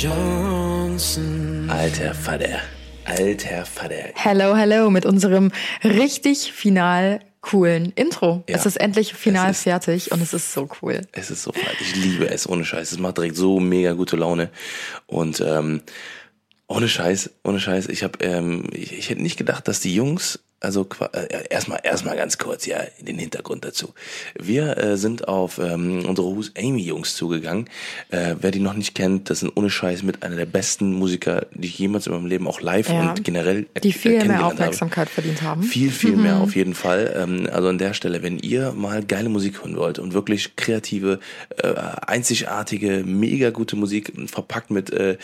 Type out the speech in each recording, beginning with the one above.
Johnsons. Alter Vater. Alter Vater. Hello, hello mit unserem richtig final coolen Intro. Ja. Es ist endlich final ist- fertig und es ist so cool. Es ist so fein. Ich liebe es, ohne Scheiß. Es macht direkt so mega gute Laune. Und ähm, ohne Scheiß, ohne Scheiß, ich habe, ähm, ich, ich hätte nicht gedacht, dass die Jungs, also qua- äh, erstmal, erstmal ganz kurz, ja, den Hintergrund dazu. Wir äh, sind auf ähm, unsere Who's Amy Jungs zugegangen. Äh, wer die noch nicht kennt, das sind ohne Scheiß mit einer der besten Musiker, die ich jemals in meinem Leben auch live Ja. und generell äh, Die viel mehr kennengelernt habe. Aufmerksamkeit verdient haben. Viel, viel mehr auf jeden Fall. Ähm, also an der Stelle, wenn ihr mal geile Musik hören wollt und wirklich kreative, äh, einzigartige, mega gute Musik verpackt mit äh,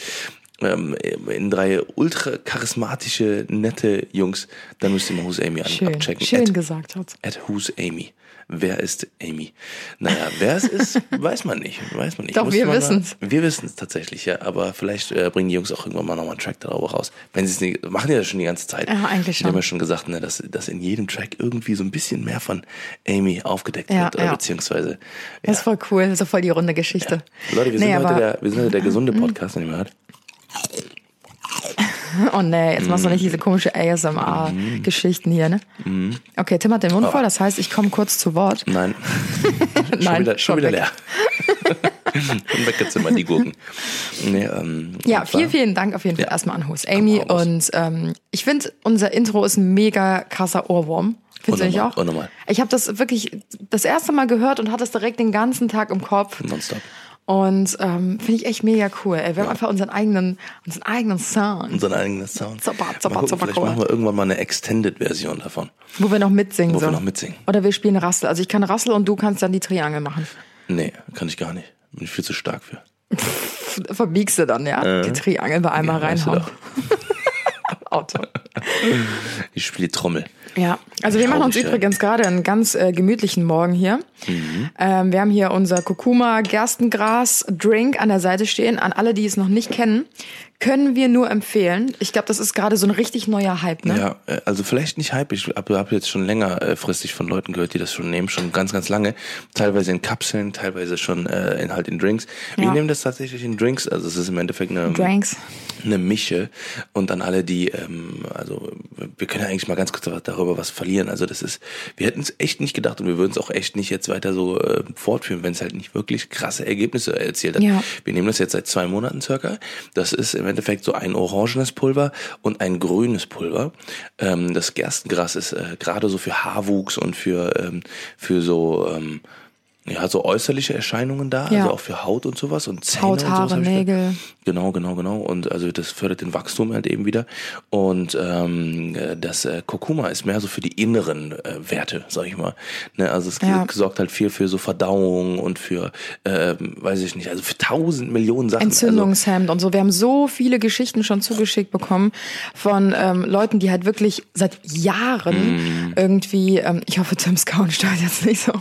ähm, in drei ultra charismatische, nette Jungs, dann müsst ihr mal Who's Amy Schön, abchecken. schön At- gesagt hat. At Who's Amy. Wer ist Amy? Naja, wer es ist, weiß man nicht. Weiß man nicht. Doch, Müsste wir wissen's. Mal, wir wissen es tatsächlich, ja. Aber vielleicht äh, bringen die Jungs auch irgendwann mal nochmal einen Track darüber raus. Wenn sie es nicht, machen die das schon die ganze Zeit. Ja, eigentlich Die haben schon. ja schon gesagt, ne, dass, dass in jedem Track irgendwie so ein bisschen mehr von Amy aufgedeckt Ja, wird. Oder ja. beziehungsweise, Das ist voll cool, das ist voll die runde Geschichte. Leute, wir sind, Nee, heute aber- der, wir sind heute der gesunde Podcast, den ihr hört. Oh nee, jetzt machst du nicht diese komische ASMR-Geschichten hier, ne? Okay, Tim hat den Mund voll, das heißt, ich komme kurz zu Wort. Nein. schon Nein, wieder, schon schon wieder leer. schon weggezimmert, die Gurken. Nee, ähm, Ja, und vielen, vielen Dank auf jeden Fall Ja. erstmal an Host Amy. Und ähm, ich finde, unser Intro ist ein mega krasser Ohrwurm. Findest du nicht auch? unnormal. Ich habe das wirklich das erste Mal gehört und hatte es direkt den ganzen Tag im Kopf. Nonstop. Und ähm, finde ich echt mega cool. Ey, wir haben einfach unseren eigenen, unseren eigenen Sound, Unseren eigenen Sound. Super, Mal super, gucken, super vielleicht cool. machen wir irgendwann mal eine Extended-Version davon. wo wir noch mitsingen. Wo wir so. noch mitsingen. Oder wir spielen Rassel. Also ich kann Rassel und du kannst dann die Triangel machen. Nee, kann ich gar nicht. Bin ich viel zu stark für. Verbiegst du dann, ja? Die Triangel bei einmal Ja, reinhauen. Auto. Ich spiele Trommel. Ja, also wir machen uns übrigens gerade einen ganz äh, gemütlichen Morgen hier. Mhm. Ähm, wir haben hier unser Kurkuma Gerstengras Drink an der Seite stehen. An alle, die es noch nicht kennen, können wir nur empfehlen. Ich glaube, das ist gerade so ein richtig neuer Hype, ne? Ja, äh, also vielleicht nicht Hype. Ich habe hab jetzt schon länger äh, von Leuten gehört, die das schon nehmen, schon ganz, ganz lange. Teilweise in Kapseln, teilweise schon äh, in halt in Drinks. Wir Ja. nehmen das tatsächlich in Drinks. Also es ist im Endeffekt eine, Drinks. eine Mische. Und an alle, die, ähm, also wir können ja eigentlich mal ganz kurz darüber was verlieren. Also das ist, wir hätten es echt nicht gedacht und wir würden es auch echt nicht jetzt weiter so äh, fortführen, wenn es halt nicht wirklich krasse Ergebnisse erzielt hat. Ja. Wir nehmen das jetzt seit zwei Monaten circa. Das ist im Endeffekt so ein orangenes Pulver und ein grünes Pulver. Ähm, das Gerstengras ist äh, gerade so für Haarwuchs und für, ähm, für so, ähm, ja, so äußerliche Erscheinungen da, Ja. also auch für Haut und sowas und Zähne Haut, und Haare, sowas. gehört. Nägel. Genau, genau, genau. Und also das fördert den Wachstum halt eben wieder. Und ähm, äh, das äh, Kurkuma ist mehr so für die inneren äh, Werte, sag ich mal. Ne, also es Ja. sorgt halt viel für so Verdauung und für, ähm, weiß ich nicht, also für tausend Millionen Sachen. Also, Entzündungshemd und so. Wir haben so viele Geschichten schon zugeschickt bekommen von ähm, Leuten, die halt wirklich seit Jahren Mhm. irgendwie, ähm, ich hoffe, Tims Kauen stört jetzt nicht so,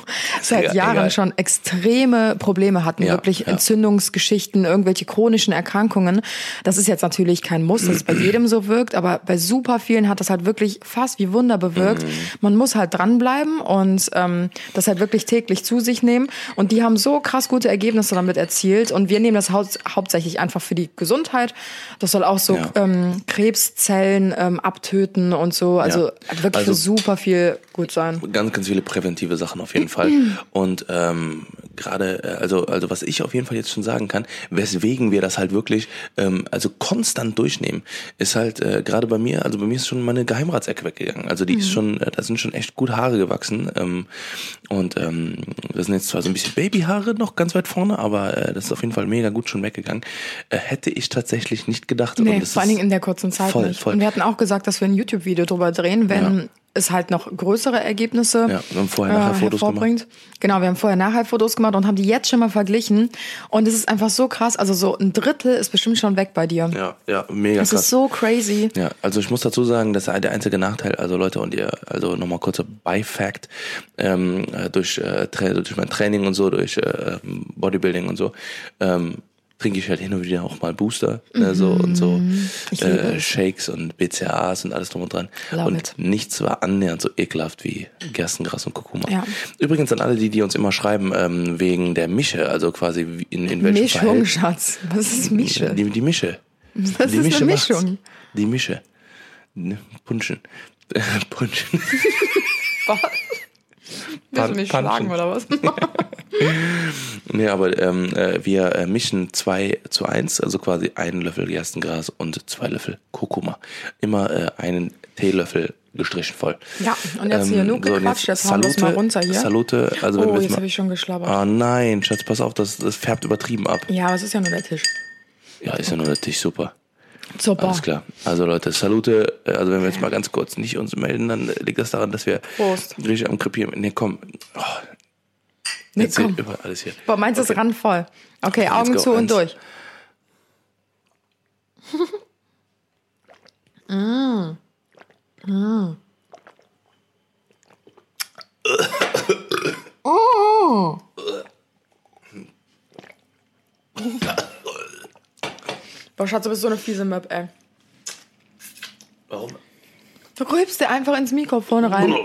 seit egal, Jahren. Schon extreme Probleme hatten, Ja, wirklich ja. Entzündungsgeschichten, irgendwelche chronischen Erkrankungen. Das ist jetzt natürlich kein Muss, dass es bei jedem so wirkt, aber bei super vielen hat das halt wirklich fast wie Wunder bewirkt. Mhm. Man muss halt dranbleiben und ähm, das halt wirklich täglich zu sich nehmen. Und die haben so krass gute Ergebnisse damit erzielt. Und wir nehmen das hau hauptsächlich einfach für die Gesundheit. Das soll auch so Ja. ähm, Krebszellen ähm, abtöten und so. Also wirklich Also- für super viel gut sein. ganz, ganz viele präventive Sachen auf jeden Fall. Und ähm, gerade, äh, also, also was ich auf jeden Fall jetzt schon sagen kann, weswegen wir das halt wirklich, ähm, also konstant durchnehmen, ist halt äh, gerade bei mir, also bei mir ist schon meine Geheimratsecke weggegangen. Also die ist schon, äh, da sind schon echt gut Haare gewachsen. Ähm, und ähm, das sind jetzt zwar so ein bisschen Babyhaare noch ganz weit vorne, aber äh, das ist auf jeden Fall mega gut schon weggegangen. Äh, hätte ich tatsächlich nicht gedacht. Nee, Und das vor allen Dingen in der kurzen Zeit voll, nicht. Voll. Und wir hatten auch gesagt, dass wir ein YouTube-Video drüber drehen, wenn Ja. Es halt noch größere Ergebnisse Ja, wir haben vorher, nachher Fotos hervorbringt. Genau, wir haben vorher nachher Fotos gemacht und haben die jetzt schon mal verglichen. Und es ist einfach so krass. Also so ein Drittel ist bestimmt schon weg bei dir. Ja, ja, mega Das krass. ist so crazy. Ja, also ich muss dazu sagen, das ist der einzige Nachteil, also Leute und ihr, also nochmal kurzer By-Fact, ähm, äh, durch, äh, durch mein Training und so, durch äh, Bodybuilding und so, ähm, trinke ich halt hin und wieder auch mal Booster, ne, so und so Mhm. Äh, es. Shakes und BCAAs und alles drum und dran. Love und it. nichts war annähernd so ekelhaft wie Gerstengras und Kurkuma. Ja. Übrigens an alle, die, die uns immer schreiben, ähm, wegen der Mische, also quasi wie- in, in welchem Mischung, Verhältnis- Schatz. Was ist Mische? Die, die Mische. Das die ist eine macht's. Mischung. Die Mische. Ne, Punschen. Punschen. Willst du mich Pan- schlagen oder was? Nee, aber ähm, äh, wir äh, mischen 2 zu 1, also quasi einen Löffel Gerstengras und zwei Löffel Kurkuma. Immer äh, einen Teelöffel gestrichen voll. Ja, und jetzt hier genug Ähm, so, gequatscht, jetzt hauen wir's mal runter hier. Salute, also wenn Oh, wir jetzt habe ich schon geschlabbert. Ah nein, Schatz, pass auf, das, das färbt übertrieben ab. Ja, aber es ist ja nur der Tisch. Ja, ist ja nur natürlich super. Super. Alles klar. Also Leute, Salute. Also wenn wir jetzt mal ganz kurz nicht uns melden, dann liegt das daran, dass wir Prost. richtig am Krepieren. Nee, komm. Oh, Nee, erzähl komm. über alles hier. Boah, meins ist Okay. randvoll. Okay, let's Augen go. zu und Eins. durch. Boah, Schatz, du bist so eine fiese Möb, ey. Warum? Du rülpst dir einfach ins Mikrofon rein.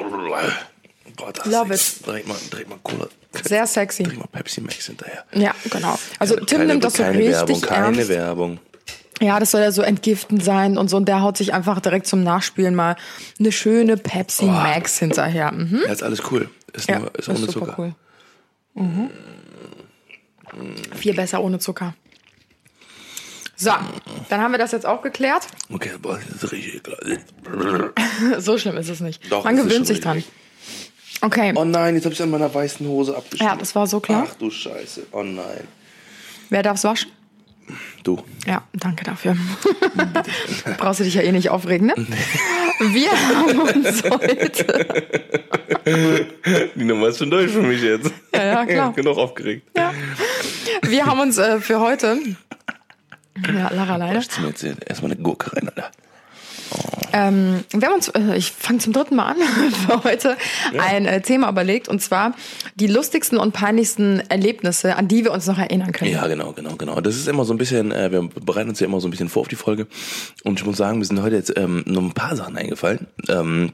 Boah, das Love ist direkt mal, direkt mal Cola. Sehr sexy. Direkt mal Pepsi Max hinterher. Ja, genau. Also Tim keine, nimmt das so keine richtig Werbung, keine ernst. Werbung. Ja, das soll ja so entgiftend sein und so. Und der haut sich einfach direkt zum Nachspielen mal eine schöne Pepsi Max hinterher. Mhm. Ja, ist alles cool. Ist, Ja, nur, ist ist ohne Zucker. cool. Mhm. Viel besser ohne Zucker. So, dann haben wir das jetzt auch geklärt. Okay, boah, das ist richtig ekelhaft. So schlimm ist es nicht. Doch, Man gewöhnt sich dran. Okay, Oh nein, jetzt habe ich an meiner weißen Hose abgeschnitten. Ja, das war so klar. Ach du Scheiße. Oh nein. wer darf's waschen? Du. Ja, danke dafür. Brauchst du dich ja eh nicht aufregen, ne? Wir haben uns heute. Die Nummer ist schon durch für mich jetzt. Ja, ja, klar. Genug aufgeregt. Ja. Wir haben uns äh, für heute. Ja, Lara leider. Ich mir jetzt erstmal eine Gurke rein, Alter. Ähm, wir haben uns, äh, ich fange zum dritten Mal an, für heute ein äh, Thema überlegt und zwar die lustigsten und peinlichsten Erlebnisse, an die wir uns noch erinnern können. Ja, genau, genau, genau. Das ist immer so ein bisschen, äh, wir bereiten uns ja immer so ein bisschen vor auf die Folge. Und ich muss sagen, mir sind heute jetzt ähm, nur ein paar Sachen eingefallen. Ähm,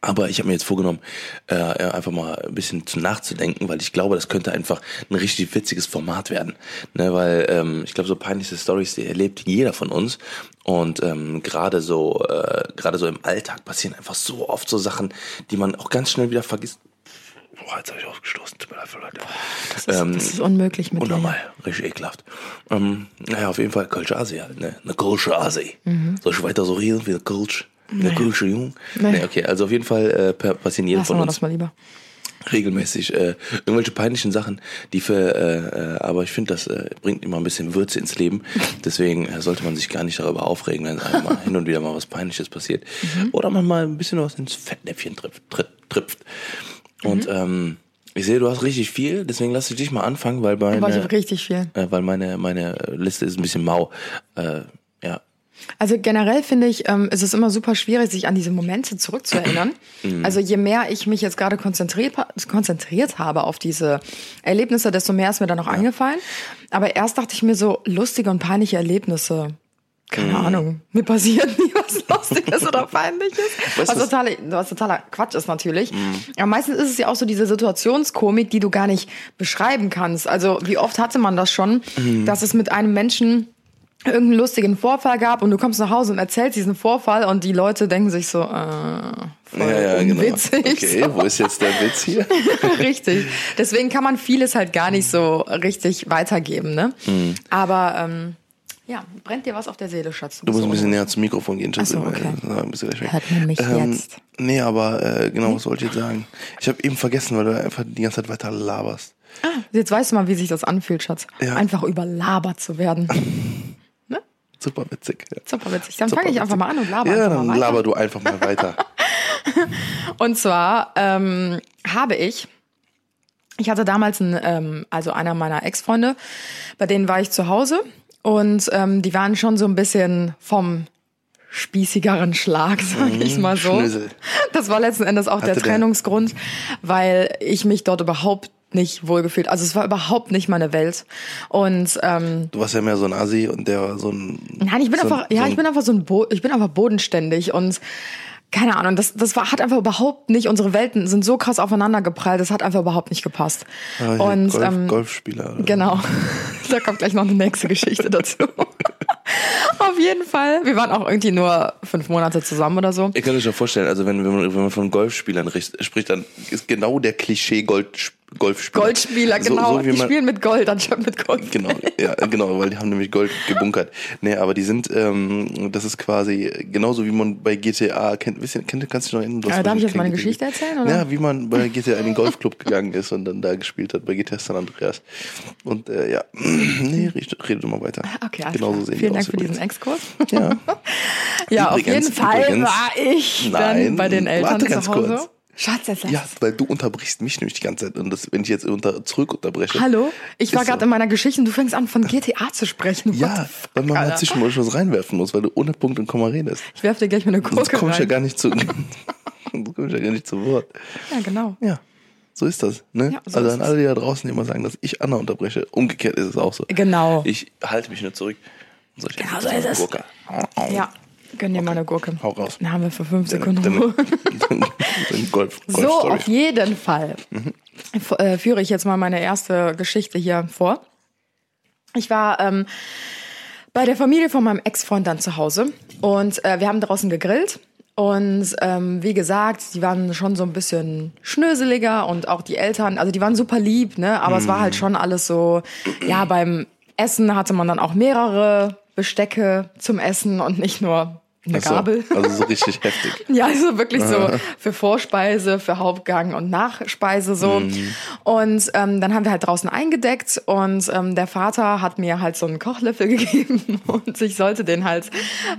aber ich habe mir jetzt vorgenommen, äh, einfach mal ein bisschen zu nachzudenken, weil ich glaube, das könnte einfach ein richtig witziges Format werden. Ne, weil ähm, ich glaube, so peinliche Stories, die erlebt jeder von uns. Und ähm, gerade so, äh, gerade so im Alltag passieren einfach so oft so Sachen, die man auch ganz schnell wieder vergisst. Boah, jetzt habe ich ausgestoßen. Tut mir leid, Leute. Das ist, das ist unmöglich mit. Unnormal, richtig ekelhaft. Ähm, naja, auf jeden Fall Kölsch Asi halt, ne? Eine Kölsche Asi. Soll ich weiter so reden wie der Kölsch? Kölsche Jung? Nee. Nee, okay, also auf jeden Fall äh, passieren jedem Lassen von wir uns das mal lieber. regelmäßig äh, irgendwelche peinlichen Sachen, die für, äh, äh, aber ich finde, das äh, bringt immer ein bisschen Würze ins Leben. Deswegen äh, sollte man sich gar nicht darüber aufregen, wenn einem mal hin und wieder mal was Peinliches passiert. Mhm. Oder man mal ein bisschen was ins Fettnäpfchen trifft. Trifft. Und Mhm. ähm, ich sehe, du hast richtig viel, deswegen lass ich dich mal anfangen, weil ich meine, habe richtig viel. äh, weil meine, meine Liste ist ein bisschen mau. Äh. Also generell finde ich, ähm, ist es immer super schwierig, sich an diese Momente zurückzuerinnern. Mhm. Also je mehr ich mich jetzt gerade konzentriert, konzentriert habe auf diese Erlebnisse, desto mehr ist mir dann noch eingefallen. Aber erst dachte ich mir so, lustige und peinliche Erlebnisse. Keine Mhm. Ahnung. Mir passiert nie was Lustiges oder Peinliches. Was, was- totale, was totaler Quatsch ist natürlich. Aber meistens ist es ja auch so diese Situationskomik, die du gar nicht beschreiben kannst. Also wie oft hatte man das schon, Mhm. dass es mit einem Menschen irgendeinen lustigen Vorfall gab und du kommst nach Hause und erzählst diesen Vorfall und die Leute denken sich so, äh, voll unwitzig. genau. Okay, wo ist jetzt der Witz hier? richtig. Deswegen kann man vieles halt gar nicht so richtig weitergeben, ne? Mhm. Aber ähm, ja, brennt dir was auf der Seele, Schatz? Du bist musst ein bisschen näher zum Mikrofon gehen, Schatz. So, okay. Du. Hört man mich ähm, jetzt? Nee, aber äh, genau, was wollte ich jetzt sagen? Ich habe eben vergessen, weil du einfach die ganze Zeit weiter laberst. Jetzt weißt du mal, wie sich das anfühlt, Schatz. Ja. Einfach überlabert zu werden. Super witzig. Ja. Super witzig. Dann fange ich einfach mal an und laber Ja, dann laber du einfach mal weiter. Und zwar ähm, habe ich, ich hatte damals einen, ähm, also einer meiner Ex-Freunde, bei denen war ich zu Hause und ähm, die waren schon so ein bisschen vom spießigeren Schlag, sag ich mal so. Schnösel. Das war letzten Endes auch Hatte der- Trennungsgrund, weil ich mich dort überhaupt nicht wohlgefühlt. Also es war überhaupt nicht meine Welt. Und ähm, Du warst ja mehr so ein Assi und der war so ein. Nein, ich bin so ein- einfach, ja, so ein- ich bin einfach so ein, Bo ich bin einfach bodenständig und keine Ahnung, das, das war, hat einfach überhaupt nicht, unsere Welten sind so krass aufeinander geprallt, das hat einfach überhaupt nicht gepasst. Ah, hier und Golf, ähm, Golfspieler. oder? Genau. Da kommt gleich noch eine nächste Geschichte dazu. Auf jeden Fall. Wir waren auch irgendwie nur fünf Monate zusammen oder so. Ihr könnt euch ja vorstellen, also wenn, wenn, man, wenn man von Golfspielern richt- spricht, dann ist genau der Klischee Gold, Golfspieler. Goldspieler, So- genau. So, wie die man, spielen mit Gold anstatt mit Gold. Genau, ja, genau, weil die haben nämlich Gold gebunkert. Nee, aber die sind, ähm, das ist quasi genauso wie man bei GTA kennt. Wisst ihr, kennt, kannst du dich noch erinnern? Äh, darf ich jetzt meine kein Geschichte erzählen, oder? Ja, wie man bei GTA in den Golfclub gegangen ist und dann da gespielt hat, bei GTA San Andreas. Und äh, ja, nee, rede, rede mal weiter. Okay, alles Genauso klar. sehen Vielen Dank für diesen übrigens. Exkurs. Ja. Ja, auf Übrigens, jeden Fall übrigens. war ich dann Nein, bei den Eltern warte ganz zu Hause. kurz. Schatz, jetzt lass Ja, weil du unterbrichst mich nämlich die ganze Zeit. Und das, wenn ich jetzt unter, zurück unterbreche. Hallo? Ich war gerade so. in meiner Geschichte und du fängst an von GTA zu sprechen. What Ja, fuck, weil man Alter? zwischendurch was reinwerfen muss, weil du ohne Punkt und Komma redest. Ich werf dir gleich mal eine Sonst Gurke komme ich ja gar nicht zu. Sonst komme ich ja gar nicht zu Wort. Ja, genau. Ja, so ist das. Ne? Ja, so also an alle, die da draußen immer sagen, dass ich Anna unterbreche. Umgekehrt ist es auch so. Genau. Ich halte mich nur zurück. Genau so ist es. Gurke. Ja, gönn dir mal eine Gurke. Hau raus. Dann haben wir für fünf Sekunden Deine- Ruhe. deine Golf, So, Golfstory. auf jeden Fall äh, führe ich jetzt mal meine erste Geschichte hier vor. Ich war ähm, bei der Familie von meinem Ex-Freund dann zu Hause und äh, wir haben draußen gegrillt. Und ähm, wie gesagt, die waren schon so ein bisschen schnöseliger und auch die Eltern, also die waren super lieb, ne? Aber es war halt schon alles so, ja, beim Essen hatte man dann auch mehrere Bestecke zum Essen und nicht nur eine so, Gabel. Also so richtig heftig. Ja, also wirklich so für Vorspeise, für Hauptgang und Nachspeise so. Und ähm, dann haben wir halt draußen eingedeckt und ähm, der Vater hat mir halt so einen Kochlöffel gegeben und ich sollte den halt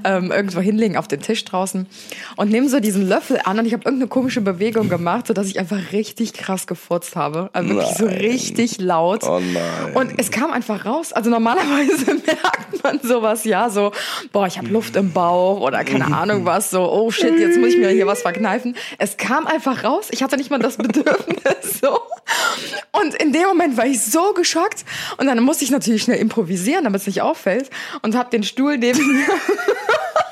ähm, irgendwo hinlegen auf den Tisch draußen und nehme so diesen Löffel an und ich habe irgendeine komische Bewegung gemacht, sodass ich einfach richtig krass gefurzt habe. Also wirklich so Nein. richtig laut. Oh nein. Und es kam einfach raus. Also normalerweise merkt man sowas, ja, so, boah, ich habe Luft im Bauch oder keine Ahnung was, so, oh shit, jetzt muss ich mir hier was verkneifen. Es kam einfach raus. Ich hatte nicht mal das Bedürfnis, so. Und in dem Moment war ich so geschockt und dann musste ich natürlich schnell improvisieren, damit es nicht auffällt und habe den Stuhl neben mir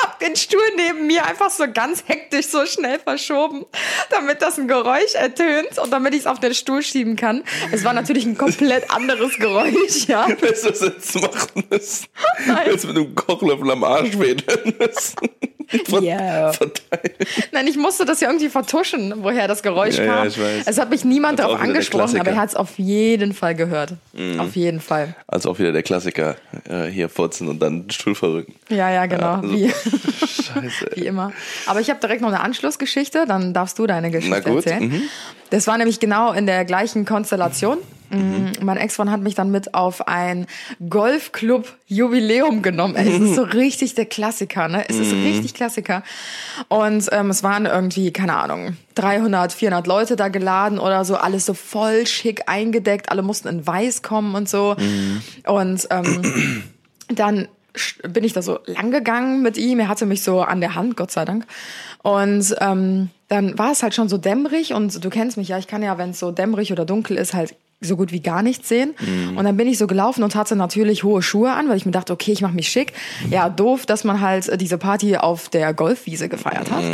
hab den Stuhl neben mir einfach so ganz hektisch so schnell verschoben, damit das ein Geräusch ertönt und damit ich es auf den Stuhl schieben kann. Es war natürlich ein komplett anderes Geräusch, ja. Weißt du, wir jetzt machen müssen? Jetzt mit einem Kochlöffel am Arsch wedeln müssen. Von, Ja. verteilen. Nein, ich musste das ja irgendwie vertuschen, woher das Geräusch Ja, ja, kam. ich weiß. Es hat mich niemand darauf angesprochen, aber er hat es auf jeden Fall gehört. Mhm. Auf jeden Fall. Also auch wieder der Klassiker, äh, hier furzen und dann den Stuhl verrücken. Ja, ja, genau. also- wie, Scheiße. wie immer. Aber ich habe direkt noch eine Anschlussgeschichte, dann darfst du deine Geschichte erzählen. mhm. Das war nämlich genau in der gleichen Konstellation. Mhm. Mein Ex-Freund hat mich dann mit auf ein Golfclub-Jubiläum genommen. Es ist so richtig der Klassiker, ne? Es ist richtig Klassiker. Und ähm, es waren irgendwie, keine Ahnung, 300, 400 Leute da geladen oder so. Alles so voll schick eingedeckt. Alle mussten in weiß kommen und so. Und ähm, dann bin ich da so lang gegangen mit ihm. Er hatte mich so an der Hand, Gott sei Dank. Und ähm, dann war es halt schon so dämmerig und du kennst mich ja, ich kann ja, wenn es so dämmerig oder dunkel ist, halt so gut wie gar nichts sehen. Und dann bin ich so gelaufen und hatte natürlich hohe Schuhe an, weil ich mir dachte, okay, ich mache mich schick. Ja, doof, dass man halt äh, diese Party auf der Golfwiese gefeiert hat.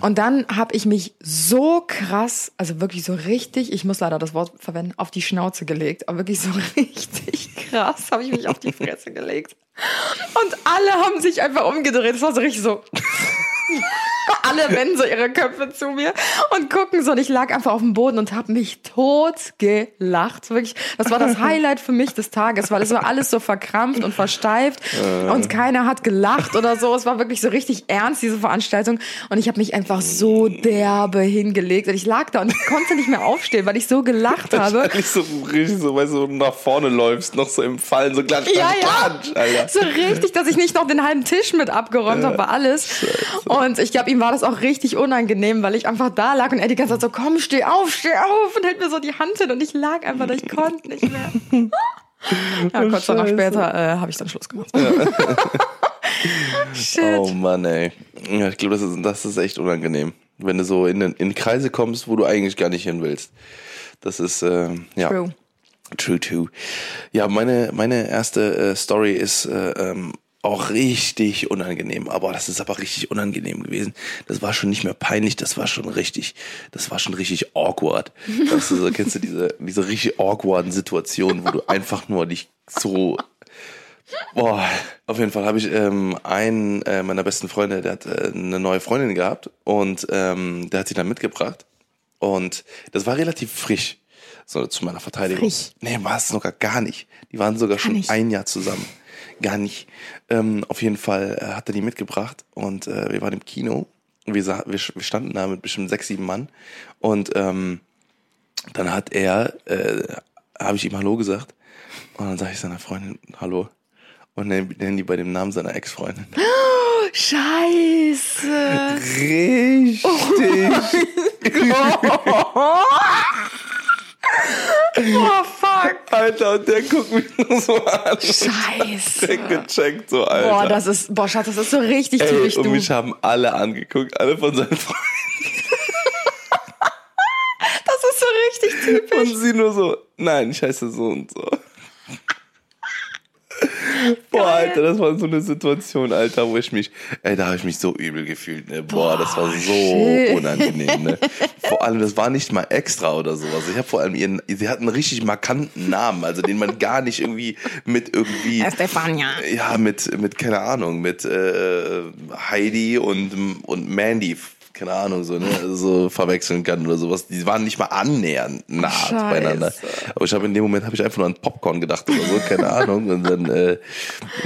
Und dann habe ich mich so krass, also wirklich so richtig, ich muss leider das Wort verwenden, auf die Schnauze gelegt. Aber wirklich so richtig krass habe ich mich auf die Fresse gelegt. Und alle haben sich einfach umgedreht. Es war so richtig so. alle wenden so ihre Köpfe zu mir und gucken so. Und ich lag einfach auf dem Boden und habe mich tot gelacht. Wirklich, das war das Highlight für mich des Tages, weil es war alles so verkrampft und versteift und keiner hat gelacht oder so. Es war wirklich so richtig ernst, diese Veranstaltung. Und ich habe mich einfach so derbe hingelegt. Und ich lag da und ich konnte nicht mehr aufstehen, weil ich so gelacht habe. Nicht so richtig so, weißt du, nach vorne läufst, noch so im Fallen, so klatsch, Ja, ja. Alter. So richtig, dass ich nicht noch den halben Tisch mit abgeräumt habe, war alles. Und ich glaube, ihm war das auch richtig unangenehm, weil ich einfach da lag und er die ganze Zeit so, komm, steh auf, steh auf und hält mir so die Hand hin und ich lag einfach da, ich konnte nicht mehr. Ja, kurz danach später äh, habe ich dann Schluss gemacht. Shit. Oh Mann, ey. Ja, ich glaube, das ist, das ist echt unangenehm. Wenn du so in, in Kreise kommst, wo du eigentlich gar nicht hin willst. Das ist, äh, ja. True. True, true. Ja, meine, meine erste äh, Story ist äh, ähm, auch richtig unangenehm. Aber das ist aber richtig unangenehm gewesen. Das war schon nicht mehr peinlich, das war schon richtig, das war schon richtig awkward. Weißt du, so, kennst du diese, diese richtig awkwarden Situationen, wo du einfach nur dich so Boah, auf jeden Fall habe ich ähm, einen äh, meiner besten Freunde, der hat äh, eine neue Freundin gehabt und ähm, der hat sie dann mitgebracht. Und das war relativ frisch, so zu meiner Verteidigung. Frisch? Nee, war es sogar gar nicht. Die waren sogar schon nicht. ein Jahr zusammen. Gar nicht. Ähm, auf jeden Fall äh, hat er die mitgebracht und äh, wir waren im Kino. Wir, sa- wir, wir standen da mit bestimmt sechs, sieben Mann. Und ähm, dann hat er, äh, habe ich ihm Hallo gesagt. Und dann sage ich seiner Freundin Hallo. Und nenn, nenn die bei dem Namen seiner Ex-Freundin. Scheiße. Richtig. Oh, fuck. Alter, und der guckt mich nur so an. Scheiße. Der gecheckt so, Alter. Boah, das ist, boah, Schatz, das ist so richtig Ey, typisch und du. mich haben alle angeguckt, alle von seinen Freunden. Das ist so richtig typisch. Und sie nur so, nein, ich heiße so und so. Boah, Alter, das war so eine Situation, Alter, wo ich mich, ey, da habe ich mich so übel gefühlt, ne? Boah, das war so shit. unangenehm, ne? Vor allem, das war nicht mal extra oder sowas. Ich habe vor allem ihren, sie hat einen richtig markanten Namen, also den man gar nicht irgendwie mit irgendwie, Stefania. ja, mit, mit, keine Ahnung, mit äh, Heidi und, und Mandy, keine Ahnung, so, ne, so verwechseln kann oder sowas. Die waren nicht mal annähernd nah Scheiße. beieinander. Aber ich habe in dem Moment habe ich einfach nur an Popcorn gedacht oder so, keine Ahnung. Und dann äh,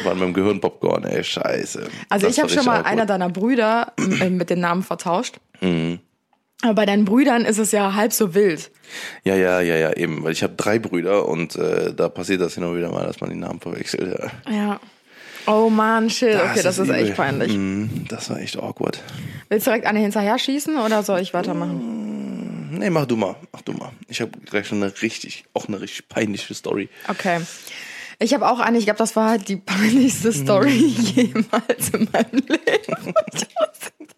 war in meinem Gehirn Popcorn, ey, scheiße. Also Das ich habe schon mal einer deiner Brüder äh, mit den Namen vertauscht. Mhm. Aber bei deinen Brüdern ist es ja halb so wild. Ja, ja, ja, ja, eben. Weil ich habe drei Brüder und äh, da passiert das hin und wieder mal, dass man die Namen verwechselt. Ja. Ja. Oh man, shit. Okay, das ist übel. echt peinlich. Mhm, das war echt awkward. Willst du direkt eine hinterher schießen oder soll ich weitermachen? Nee, mach du mal, mach du mal. Ich habe gleich schon eine richtig, auch eine richtig peinliche Story. Okay. Ich habe auch eine, ich glaube, das war halt die peinlichste Story Mhm. jemals in meinem Leben.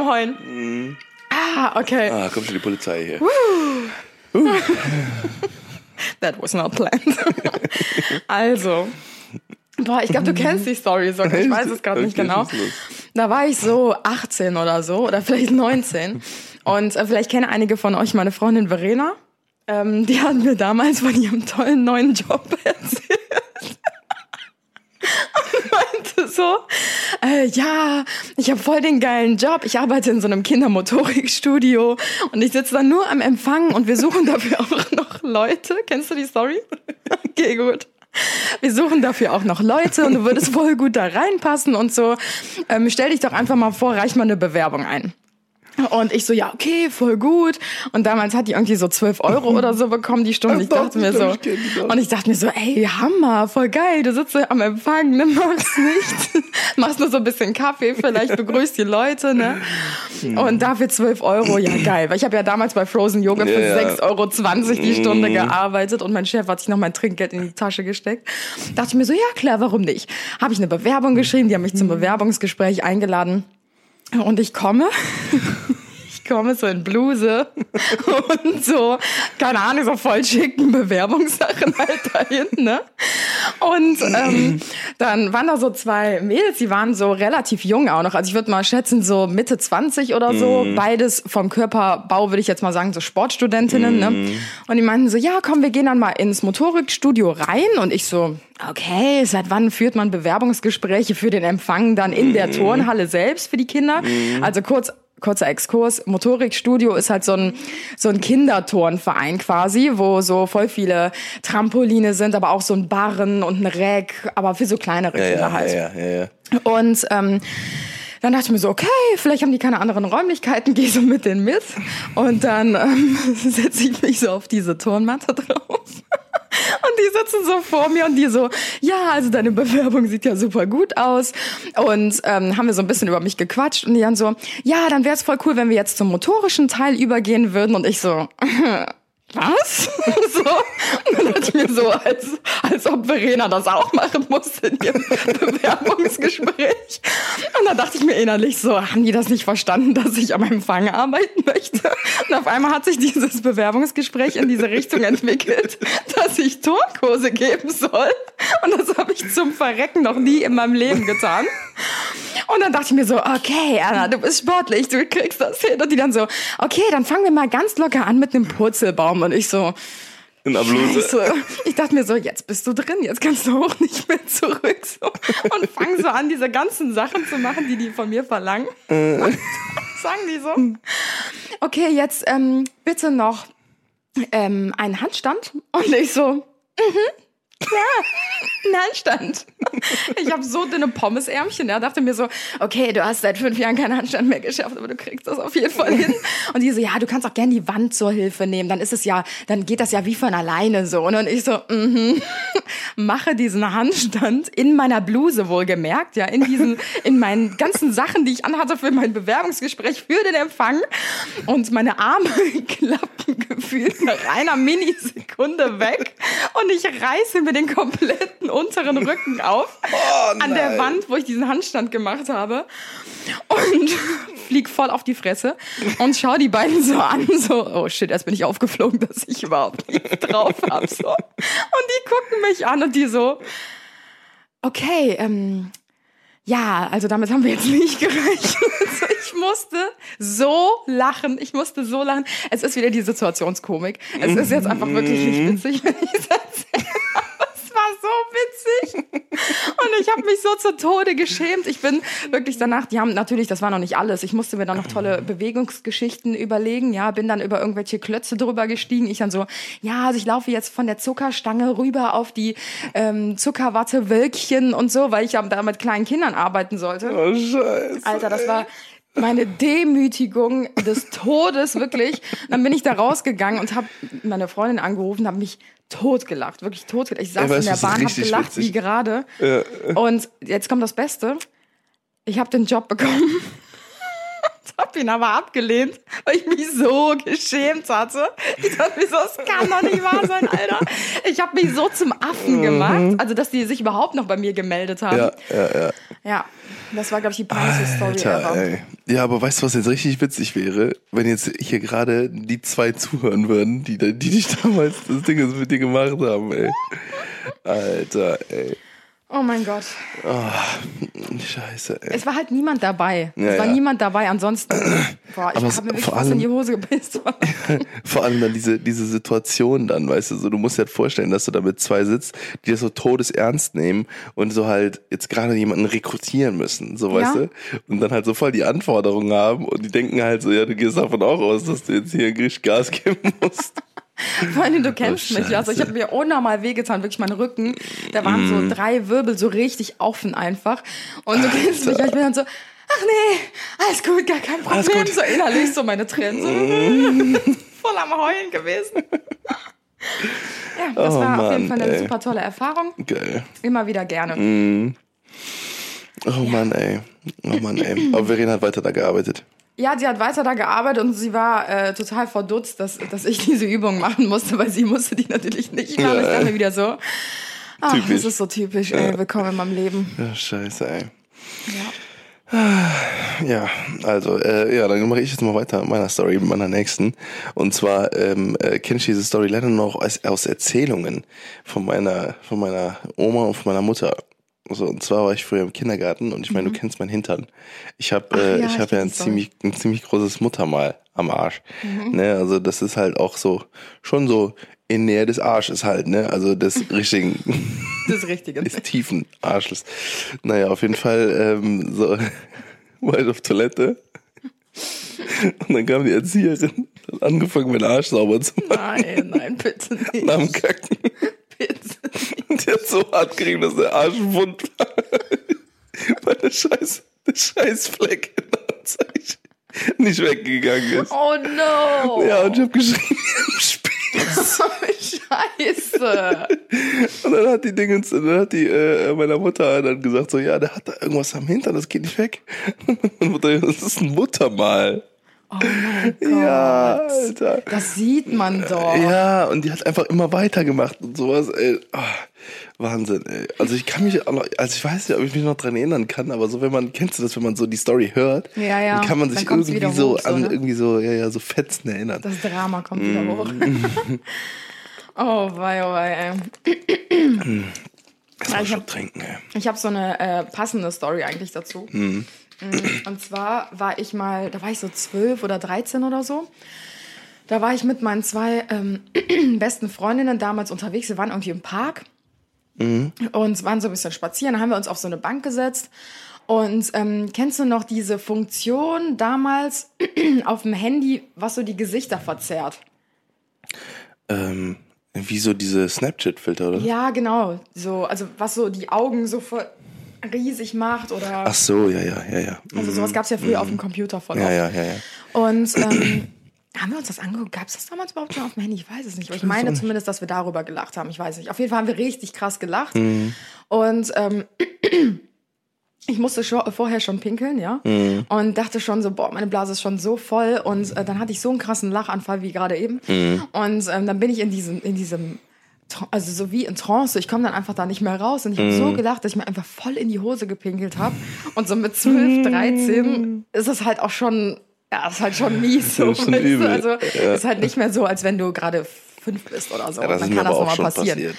am Heulen. Ah, okay. Ah, kommt schon die Polizei hier. That was not planned. also. Boah, ich glaube, du kennst die Story sogar. Ich weiß es gerade nicht genau. Da war ich so 18 oder so oder vielleicht 19. Und äh, vielleicht kennen einige von euch meine Freundin Verena. Ähm, die hat mir damals von ihrem tollen neuen Job erzählt. Meinte so, äh, ja, ich habe voll den geilen Job. Ich arbeite in so einem Kindermotorikstudio und ich sitze da nur am Empfang und wir suchen dafür auch noch Leute. Kennst du die Story? Okay, gut. Wir suchen dafür auch noch Leute und du würdest voll gut da reinpassen und so. Ähm, stell dich doch einfach mal vor, reich mal eine Bewerbung ein. Und ich so, ja, okay, voll gut. Und damals hat die irgendwie so 12 Euro oder so bekommen die Stunde. Ich dachte mir so, und ich dachte mir so, ey, Hammer, voll geil, du sitzt am Empfang, ne, machst nichts, machst nur so ein bisschen Kaffee, vielleicht begrüßt die Leute, ne. Und dafür 12 Euro, ja geil. Weil ich habe ja damals bei Frozen Yoga für ja. 6,20 Euro die Stunde gearbeitet und mein Chef hat sich noch mein Trinkgeld in die Tasche gesteckt. Dachte ich mir so, ja klar, warum nicht? Habe ich eine Bewerbung geschrieben, die haben mich zum Bewerbungsgespräch eingeladen. Und ich komme. Komme so in Bluse und so, keine Ahnung, so voll schicken Bewerbungssachen halt dahin, ne? Und ähm, dann waren da so zwei Mädels, die waren so relativ jung auch noch. Also ich würde mal schätzen, so Mitte 20 oder so. Beides vom Körperbau, würde ich jetzt mal sagen, so Sportstudentinnen. Ne? Und die meinten so, ja, komm, wir gehen dann mal ins Motorikstudio rein. Und ich so, okay, seit wann führt man Bewerbungsgespräche für den Empfang dann in der Turnhalle selbst für die Kinder? Also kurz kurzer Exkurs. Motorikstudio ist halt so ein, so ein Kinderturnverein quasi, wo so voll viele Trampoline sind, aber auch so ein Barren und ein Reck, aber für so kleinere Ja, Kinder ja, halt. ja, ja, ja. Und ähm, dann dachte ich mir so, okay, vielleicht haben die keine anderen Räumlichkeiten, gehe so mit denen mit. Und dann ähm, setze ich mich so auf diese Turnmatte drauf. Und die sitzen so vor mir und die so, ja, also deine Bewerbung sieht ja super gut aus. Und ähm, haben wir so ein bisschen über mich gequatscht und die dann so, ja, dann wäre es voll cool, wenn wir jetzt zum motorischen Teil übergehen würden. Und ich so, was? so. Und dann dachte ich mir so, als, als ob Verena das auch machen musste in ihrem Bewerbungsgespräch. Und dann dachte ich mir innerlich so, haben die das nicht verstanden, dass ich am Empfang arbeiten möchte? Und auf einmal hat sich dieses Bewerbungsgespräch in diese Richtung entwickelt, dass ich Turnkurse geben soll. Und das habe ich zum Verrecken noch nie in meinem Leben getan. Und dann dachte ich mir so, okay, Anna, du bist sportlich, du kriegst das hin. Und die dann so, okay, dann fangen wir mal ganz locker an mit einem Purzelbaum. Und ich so, In der Bluse. Ich dachte mir so, jetzt bist du drin, jetzt kannst du auch nicht mehr zurück. So. Und fang so an, diese ganzen Sachen zu machen, die die von mir verlangen. Und sagen die so, okay, jetzt ähm, bitte noch ähm, einen Handstand. Und ich so, mhm, ja, ein Handstand. Ich habe so dünne Pommesärmchen. Er dachte mir so, okay, du hast seit fünf Jahren keinen Handstand mehr geschafft, aber du kriegst das auf jeden Fall hin. Und die so, ja, du kannst auch gerne die Wand zur Hilfe nehmen. Dann ist es ja, dann geht das ja wie von alleine so. Und ich so, mhm, mache diesen Handstand in meiner Bluse wohlgemerkt, ja, in diesen, in meinen ganzen Sachen, die ich anhatte für mein Bewerbungsgespräch für den Empfang. Und meine Arme klappen gefühlt nach einer Minisekunde weg. Und ich reiße mir den kompletten unteren Rücken auf an der Wand, wo ich diesen Handstand gemacht habe. Und flieg voll auf die Fresse und schau die beiden so an, so, oh shit, erst bin ich aufgeflogen, dass ich überhaupt nichts drauf hab. So. Und die gucken mich an und die so, okay, ähm, ja, also damit haben wir jetzt nicht gerechnet. Ich musste so lachen. Ich musste so lachen. Es ist wieder die Situationskomik. Es ist jetzt einfach wirklich nicht witzig, wenn ich es erzähle. So witzig. Und ich habe mich so zu Tode geschämt. Ich bin wirklich danach, die haben natürlich, das war noch nicht alles. Ich musste mir dann noch tolle Bewegungsgeschichten überlegen. Ja, bin dann über irgendwelche Klötze drüber gestiegen. Ich dann so, ja, also ich laufe jetzt von der Zuckerstange rüber auf die ähm, Zuckerwattewölkchen und so, weil ich ja da mit kleinen Kindern arbeiten sollte. Oh, Scheiße. Alter, das war meine Demütigung des Todes, wirklich. Dann bin ich da rausgegangen und habe meine Freundin angerufen, habe mich totgelacht, wirklich totgelacht. Ich saß Ey, in der Bahn, habe gelacht witzig? wie gerade. Und jetzt kommt das Beste. Ich habe den Job bekommen. Hab ihn aber abgelehnt, weil ich mich so geschämt hatte. Ich dachte mir so, es kann doch nicht wahr sein, Alter. Ich habe mich so zum Affen gemacht, also dass die sich überhaupt noch bei mir gemeldet haben. Ja, ja, ja. Ja, das war, glaube ich, die peinlichste Story Alter, ever. ey. Ja, aber weißt du, was jetzt richtig witzig wäre? Wenn jetzt hier gerade die zwei zuhören würden, die, die dich damals das Ding mit dir gemacht haben, ey. Alter, ey. Oh mein Gott. Scheiße, ey. Es war halt niemand dabei. Ja, es war ja. niemand dabei. Ansonsten, boah, ich habe mir wirklich was in die Hose gepisst. Vor allem dann diese, diese Situation dann, weißt du, so, du musst dir halt vorstellen, dass du da mit zwei sitzt, die das so todesernst nehmen und so halt jetzt gerade jemanden rekrutieren müssen, so, weißt Ja. du? Und dann halt so voll die Anforderungen haben und die denken halt so, ja, du gehst davon auch aus, dass du jetzt hier richtig Gas geben musst. Vor allem, du kennst Oh, mich. Also ich habe mir unnormal wehgetan, wirklich mein Rücken. Da waren so drei Wirbel so richtig offen einfach. Und du kennst mich. ja, Ich bin dann so, ach nee, alles gut, gar kein Problem. So innerlich so meine Tränen. So, voll am Heulen gewesen. Ja, das Oh war auf jeden Mann, Fall eine ey. super tolle Erfahrung. Geil. Immer wieder gerne. Mhm. Oh Mann, ey. Oh Mann, ey. Aber Verena hat weiter da gearbeitet. Ja, sie hat weiter da gearbeitet und sie war äh, total verdutzt, dass, dass ich diese Übung machen musste, weil sie musste die natürlich nicht machen. Ich dachte mir wieder so, ach, Typisch. das ist so typisch, ey, willkommen in meinem Leben. Ja, scheiße, ey. Ja. Ja, also, äh, ja, dann mache ich jetzt mal weiter mit meiner Story, mit meiner nächsten. Und zwar ähm, äh, kenne ich diese Story leider noch aus, aus Erzählungen von meiner, von meiner Oma und von meiner Mutter. So, und zwar war ich früher im Kindergarten und ich meine, du kennst meinen Hintern. Ich habe Mhm. Äh, ja, ich habe ja ein ziemlich, ein ziemlich großes Muttermal am Arsch. Mhm. Ne, also das ist halt auch so, schon so in Nähe des Arsches halt, ne? Also des richtigen Das Richtige. des tiefen Arsches. Naja, auf jeden Fall ähm, so war ich auf Toilette und dann kam die Erzieherin, hat angefangen, meinen Arsch sauber zu machen Nein, nein, bitte nicht. nach dem Kacken. Die hat so hart gekriegt, dass der Arsch wund war. Weil der scheiß, der scheiß Fleck in der Anzeige nicht weggegangen ist. Oh no. Ja, und ich hab geschrien im Spiel. Scheiße. Und dann hat die Dingens, dann hat die äh, meiner Mutter dann gesagt so, ja, der hat da irgendwas am Hintern, das geht nicht weg. Und meine Mutter, das ist ein Muttermal. Oh mein Gott. Ja, Alter. Das sieht man doch. Ja, und die hat einfach immer weitergemacht und sowas, ey. Ah, Wahnsinn, ey. Also ich kann mich, auch noch- also ich weiß nicht, ob ich mich noch dran erinnern kann, aber so wenn man, kennst du das, wenn man so die Story hört, Ja, ja. dann kann man sich irgendwie hoch, so, an ne? irgendwie so, ja, ja, so Fetzen erinnern. Das Drama kommt wieder Mm. hoch. oh wei, oh wei, ey. Erstmal ich schon trinken, ey. Ich habe so eine äh, passende Story eigentlich dazu. Mhm. Mm, Und zwar war ich mal, da war ich so zwölf oder 13 oder so. Da war ich mit meinen zwei ähm, besten Freundinnen damals unterwegs. Wir waren irgendwie im Park Mhm. und waren so ein bisschen spazieren. Dann haben wir uns auf so eine Bank gesetzt. Und ähm, kennst du noch diese Funktion damals auf dem Handy, was so die Gesichter verzerrt? Ähm, wie so diese Snapchat-Filter, oder? Ja, genau. So, also was so die Augen so voll riesig macht oder. Ach so, ja, ja, ja, ja. Also sowas gab es ja früher auf dem Computer voll Ja, ja, ja, ja. Und ähm, haben wir uns das angeguckt? Gab es das damals überhaupt schon auf dem Handy? Ich weiß es nicht. Aber ich meine zumindest, dass wir darüber gelacht haben. Ich weiß nicht. Auf jeden Fall haben wir richtig krass gelacht. Mhm. Und ähm, ich musste schon, vorher schon pinkeln, ja. Mhm. Und dachte schon so, boah, meine Blase ist schon so voll. Und äh, dann hatte ich so einen krassen Lachanfall wie gerade eben. Mhm. Und ähm, dann bin ich in diesem, in diesem also so wie in Trance, ich komme dann einfach da nicht mehr raus und ich habe Mhm. so gelacht, dass ich mir einfach voll in die Hose gepinkelt habe und so mit 12, 13 ist es halt auch schon, ja, ist halt schon mies. So, ist schon übel. Also Ja. ist halt nicht mehr so, als wenn du gerade fünf bist oder so. Ja, dann kann das nochmal passieren. passiert.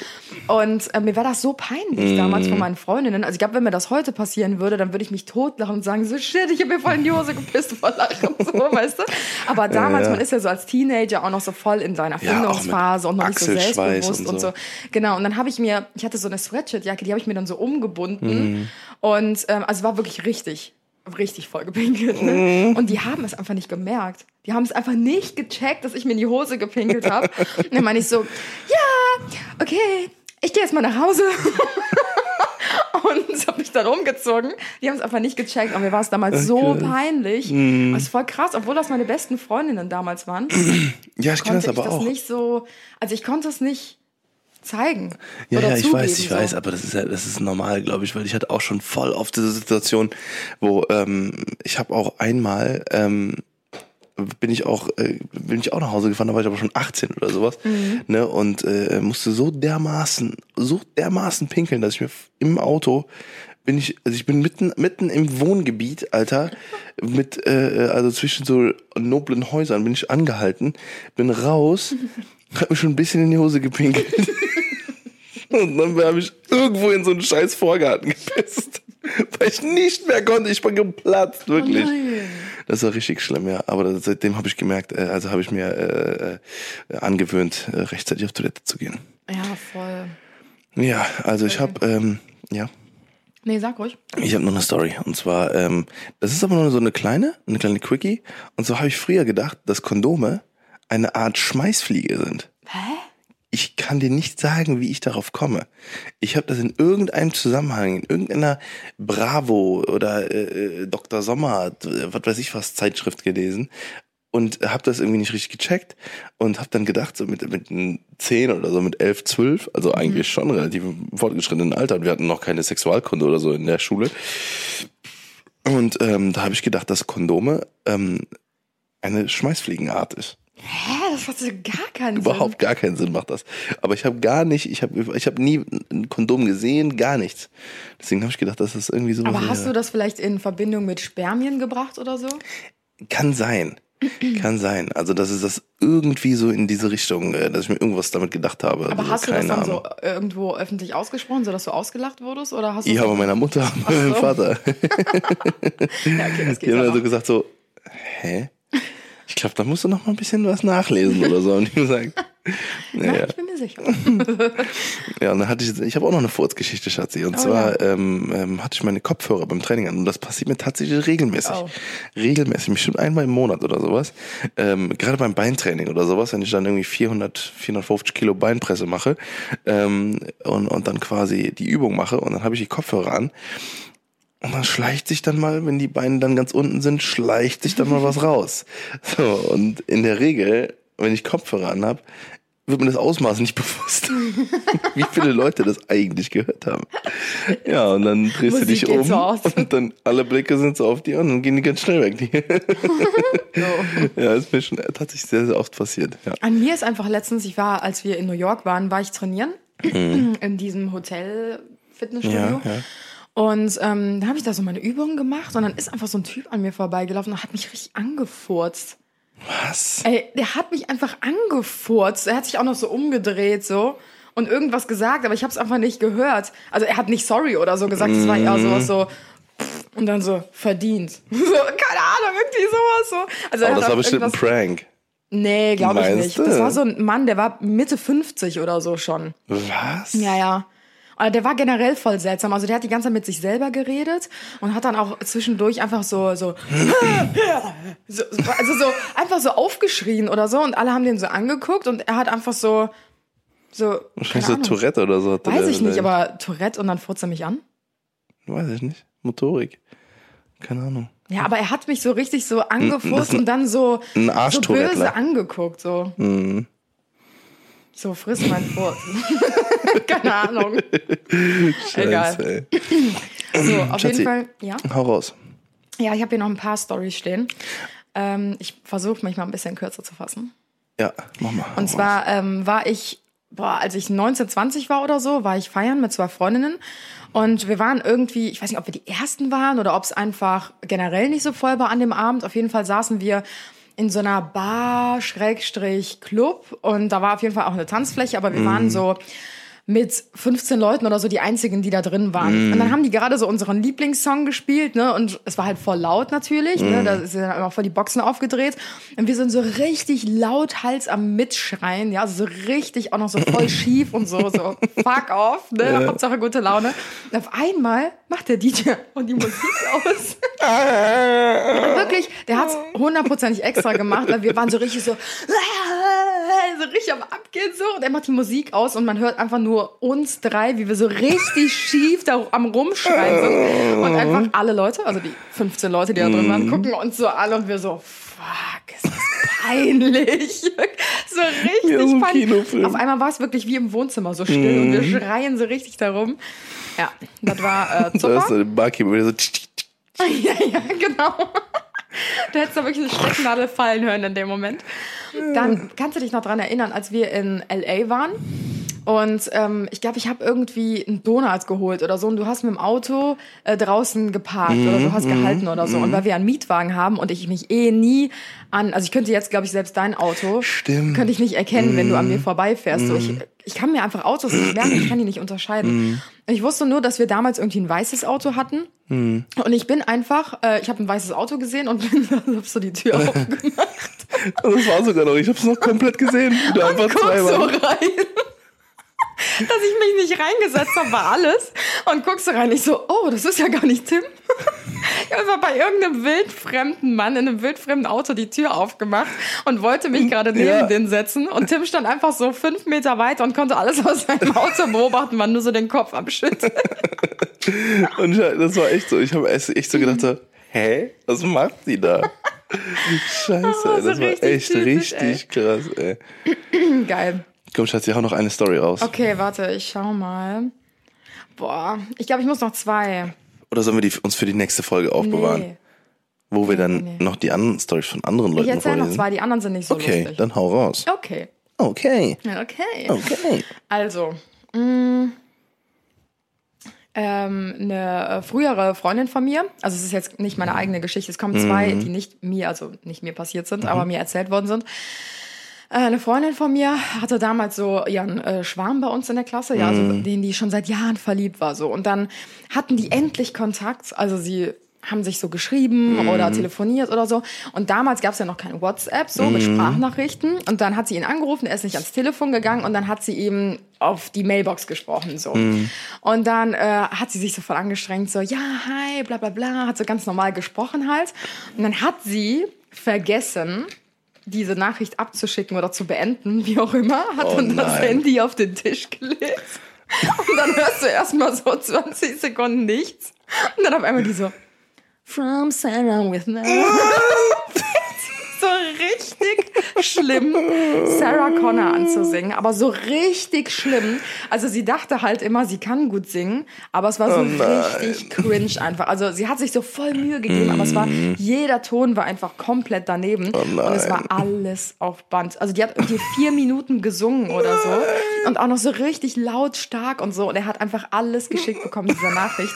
Und äh, mir war das so peinlich damals von meinen Freundinnen. Also ich glaube, wenn mir das heute passieren würde, dann würde ich mich totlachen und sagen, so shit, ich habe mir voll in die Hose gepisst vor Lachen, so, weißt du? Aber damals, ja. man ist ja so als Teenager auch noch so voll in seiner Ja, Findungsphase und noch nicht so selbstbewusst und und so. so. Genau, und dann habe ich mir, ich hatte so eine Sweatshirtjacke, die habe ich mir dann so umgebunden. Mhm. Und ähm, also war wirklich richtig, richtig voll gepinkelt. Ne? Mhm. Und die haben es einfach nicht gemerkt. Die haben es einfach nicht gecheckt, dass ich mir in die Hose gepinkelt habe. Und dann meine ich so, ja, okay, ich gehe jetzt mal nach Hause. Und habe mich dann umgezogen. Die haben es einfach nicht gecheckt. Und mir war es damals so peinlich. Mhm. Das ist voll krass, obwohl das meine besten Freundinnen damals waren. Ja, ich kenne das aber ich das auch. nicht so, also ich konnte es nicht zeigen. Ja, oder ja, ich weiß, ich so. weiß, aber das ist ja, das ist normal, glaube ich, weil ich hatte auch schon voll oft diese Situation, wo ähm, ich habe auch einmal ähm, bin ich auch äh, bin ich auch nach Hause gefahren, da war ich aber schon 18 oder sowas, Mhm. ne und äh, musste so dermaßen so dermaßen pinkeln, dass ich mir im Auto bin ich also ich bin mitten mitten im Wohngebiet, Alter, mit äh, also zwischen so noblen Häusern bin ich angehalten, bin raus, hab mir schon ein bisschen in die Hose gepinkelt. Und dann habe ich irgendwo in so einen scheiß Vorgarten gepisst. Weil ich nicht mehr konnte. Ich bin geplatzt, wirklich. Oh das war richtig schlimm, ja. Aber das, seitdem habe ich gemerkt, äh, also habe ich mir äh, äh, angewöhnt, äh, rechtzeitig auf Toilette zu gehen. Ja, voll. Ja, also ich habe, ähm, ja, Nee, sag ruhig. ich habe noch eine Story. Und zwar, ähm, das ist aber nur so eine kleine, eine kleine Quickie. Und so habe ich früher gedacht, dass Kondome eine Art Schmeißfliege sind. Hä? Ich kann dir nicht sagen, wie ich darauf komme. Ich habe das in irgendeinem Zusammenhang, in irgendeiner Bravo oder äh, äh, Dr. Sommer, äh, was weiß ich was, Zeitschrift gelesen und habe das irgendwie nicht richtig gecheckt und habe dann gedacht, so mit, mit einem 10 oder so, mit 11, 12, also eigentlich schon relativ fortgeschrittenen Alter. Und wir hatten noch keine Sexualkunde oder so in der Schule. Und ähm, da habe ich gedacht, dass Kondome ähm, eine Schmeißfliegenart ist. Hä? Das hat so gar keinen Überhaupt gar keinen Sinn macht das. Aber ich habe gar nicht, ich habe ich hab nie ein Kondom gesehen, gar nichts. Deswegen habe ich gedacht, das ist irgendwie so. Sinn. Aber hast du das vielleicht in Verbindung mit Spermien gebracht oder so? Kann sein. Kann sein. Also, dass es das irgendwie so in diese Richtung, äh, dass ich mir irgendwas damit gedacht habe. Aber also, hast du das dann so Ahnung. irgendwo öffentlich ausgesprochen, sodass du ausgelacht wurdest? Oder hast du Ja, aber meiner Mutter und meinem so. Vater. ja, okay, das geht Die haben dann so gesagt so, hä? Ich glaube, da musst du noch mal ein bisschen was nachlesen oder so. Und ich gesagt, Nein, ja, ich bin mir sicher. ja, und dann hatte ich, ich habe auch noch eine Furzgeschichte, Schatzi. Und Oh, zwar ähm, ähm, hatte ich meine Kopfhörer beim Training an. Und das passiert mir tatsächlich regelmäßig. Oh. Regelmäßig, bestimmt einmal im Monat oder sowas. Ähm, gerade beim Beintraining oder sowas, wenn ich dann irgendwie 400, 450 Kilo Beinpresse mache ähm, und, und dann quasi die Übung mache und dann habe ich die Kopfhörer an. Und dann schleicht sich dann mal, wenn die Beine dann ganz unten sind, schleicht sich dann mal was raus. So, und in der Regel, wenn ich Kopfhörer anhab, wird mir das Ausmaß nicht bewusst, wie viele Leute das eigentlich gehört haben. Ja, und dann drehst du Musik dich geht um und dann alle Blicke sind so auf dir und dann gehen die ganz schnell weg. Die ja, ist mir schon tatsächlich sehr, sehr oft passiert. Ja. An mir ist einfach letztens, ich war, als wir in New York waren, war ich trainieren Mhm. in diesem Hotel Fitnessstudio. Ja, ja. Und ähm, da habe ich da so meine Übungen gemacht und dann ist einfach so ein Typ an mir vorbeigelaufen und hat mich richtig angefurzt. Was? Ey, der hat mich einfach angefurzt. Er hat sich auch noch so umgedreht so und irgendwas gesagt, aber ich habe es einfach nicht gehört. Also er hat nicht sorry oder so gesagt, es war eher Mhm. sowas so pff, und dann so verdient. So, keine Ahnung, irgendwie sowas so. Also er Aber das war bestimmt ein Prank. Nee, glaube ich nicht. Das war so ein Mann, der war Mitte 50 oder so schon. Was? Ja, ja. Aber der war generell voll seltsam. Also der hat die ganze Zeit mit sich selber geredet und hat dann auch zwischendurch einfach so, so, so also so einfach so aufgeschrien oder so und alle haben den so angeguckt und er hat einfach so, so, Wahrscheinlich so. Tourette oder so. hatte Weiß ich nicht, aber Tourette und dann furzt er mich an. Weiß ich nicht. Motorik. Keine Ahnung. Ja, aber er hat mich so richtig so angefurzt und dann so, so böse angeguckt, so. Mhm. So, friss mein Furz. Keine Ahnung. Egal. Scheiße, ey. So, auf Schatzi. jeden Fall, ja. Hau raus. Ja, ich habe hier noch ein paar Stories stehen. Ähm, ich versuche mich mal ein bisschen kürzer zu fassen. Ja, mach mal. Und zwar ähm, war ich, boah, als ich 19, 20 war oder so, war ich feiern mit zwei Freundinnen. Und wir waren irgendwie, ich weiß nicht, ob wir die ersten waren oder ob es einfach generell nicht so voll war an dem Abend. Auf jeden Fall saßen wir in so einer Bar, Schrägstrich, Club. Und da war auf jeden Fall auch eine Tanzfläche, aber wir waren so mit 15 Leuten oder so die einzigen, die da drin waren. Und dann haben die gerade so unseren Lieblingssong gespielt, ne? Und es war halt voll laut natürlich, ne? Da sind dann immer voll die Boxen aufgedreht. Und wir sind so richtig laut Hals am Mitschreien, ja, also so richtig auch noch so voll schief und so, so fuck off, ne? Hauptsache gute Laune. Und auf einmal macht der DJ und die Musik aus. Wirklich, der hat's hundertprozentig extra gemacht, weil wir waren so richtig so, so richtig am Abgehen so. Und er macht die Musik aus und man hört einfach nur uns drei, wie wir so richtig schief da am Rumschreien sind. Und einfach alle Leute, also die 15 Leute, die da drin waren, gucken uns so an und wir so, fuck, ist das peinlich. so richtig peinlich. Auf einmal war es wirklich wie im Wohnzimmer so still und wir schreien so richtig darum. Ja, das war äh, Da Zucker. ist so der Barkeeper wieder so. Ja, ja, genau. Da hättest du wirklich eine Stecknadel fallen hören in dem Moment. Dann kannst du dich noch dran erinnern, als wir in L.A. waren. Und ähm, ich glaube, ich habe irgendwie einen Donut geholt oder so. Und du hast mit dem Auto äh, draußen geparkt oder so, hast gehalten oder so. Und weil wir einen Mietwagen haben und ich mich eh nie an, also ich könnte jetzt, glaube ich, selbst dein Auto, Stimmt. könnte ich nicht erkennen, wenn du an mir vorbeifährst. So, ich, ich kann mir einfach Autos nicht merken, ich kann die nicht unterscheiden. Und ich wusste nur, dass wir damals irgendwie ein weißes Auto hatten. Und ich bin einfach, äh, ich habe ein weißes Auto gesehen und bin hab so die Tür aufgemacht. Und das war sogar noch, ich hab's noch komplett gesehen. Du einfach guck so rein. Dass ich mich nicht reingesetzt habe, war alles. Und guck so rein. Ich so, oh, das ist ja gar nicht Tim. Ich habe bei irgendeinem wildfremden Mann in einem wildfremden Auto die Tür aufgemacht und wollte mich gerade neben Ja. den setzen. Und Tim stand einfach so fünf Meter weiter und konnte alles aus seinem Auto beobachten, war nur so den Kopf am Schütteln. Und das war echt so. Ich habe echt so gedacht, so, hä? Was macht die da? Scheiße, Oh, so das war echt typisch, richtig krass, ey. Geil. Komm, Schatz, ich hau noch eine Story raus. Okay, warte, ich schau mal. Boah, ich glaube, ich muss noch zwei. Oder sollen wir die uns für die nächste Folge aufbewahren? Nee. wo wir dann nee. noch die anderen Stories von anderen Ich Leuten erzähle noch vorlesen? zwei, die anderen sind nicht so Okay, lustig. dann hau raus. Okay. Okay, Okay. okay. Also, mh, ähm, eine äh, frühere Freundin von mir, also es ist jetzt nicht meine eigene Geschichte, es kommen zwei, die nicht mir, also nicht mir passiert sind, aber mir erzählt worden sind. Äh, Eine Freundin von mir hatte damals so ihren äh, Schwarm bei uns in der Klasse, ja, also den die schon seit Jahren verliebt war so. Und dann hatten die endlich Kontakt, also sie haben sich so geschrieben oder telefoniert oder so. Und damals gab es ja noch kein WhatsApp, so mit Sprachnachrichten. Und dann hat sie ihn angerufen, er ist nicht ans Telefon gegangen und dann hat sie ihm auf die Mailbox gesprochen so. Und dann äh, hat sie sich so voll angestrengt, so ja, hi, bla bla bla, hat so ganz normal gesprochen halt. Und dann hat sie vergessen, diese Nachricht abzuschicken oder zu beenden, wie auch immer, hat Oh dann das nein. Handy auf den Tisch gelegt. Und dann hörst du erstmal so 20 Sekunden nichts. Und dann auf einmal die so, From Sarah with no. richtig schlimm, Sarah Connor anzusingen, aber so richtig schlimm. Also sie dachte halt immer, sie kann gut singen, aber es war so richtig cringe einfach. Also sie hat sich so voll Mühe gegeben, aber es war jeder Ton war einfach komplett daneben und es war alles auf Band. Also die hat irgendwie vier Minuten gesungen oder so und auch noch so richtig lautstark und so und er hat einfach alles geschickt bekommen dieser Nachricht.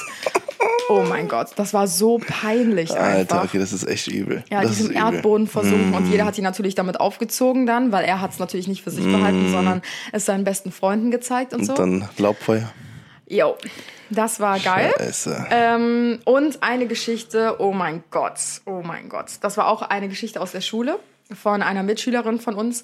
Oh mein Gott, das war so peinlich einfach. Alter, okay, das ist echt übel. Ja, das die sind ist im übel. Erdboden versunken und jeder hat die natürlich damit aufgezogen dann, weil er hat es natürlich nicht für sich behalten, sondern es seinen besten Freunden gezeigt und, so. Und dann Laubfeuer. Jo, das war geil. Scheiße. Ähm, und eine Geschichte, oh mein Gott, oh mein Gott. Das war auch eine Geschichte aus der Schule von einer Mitschülerin von uns.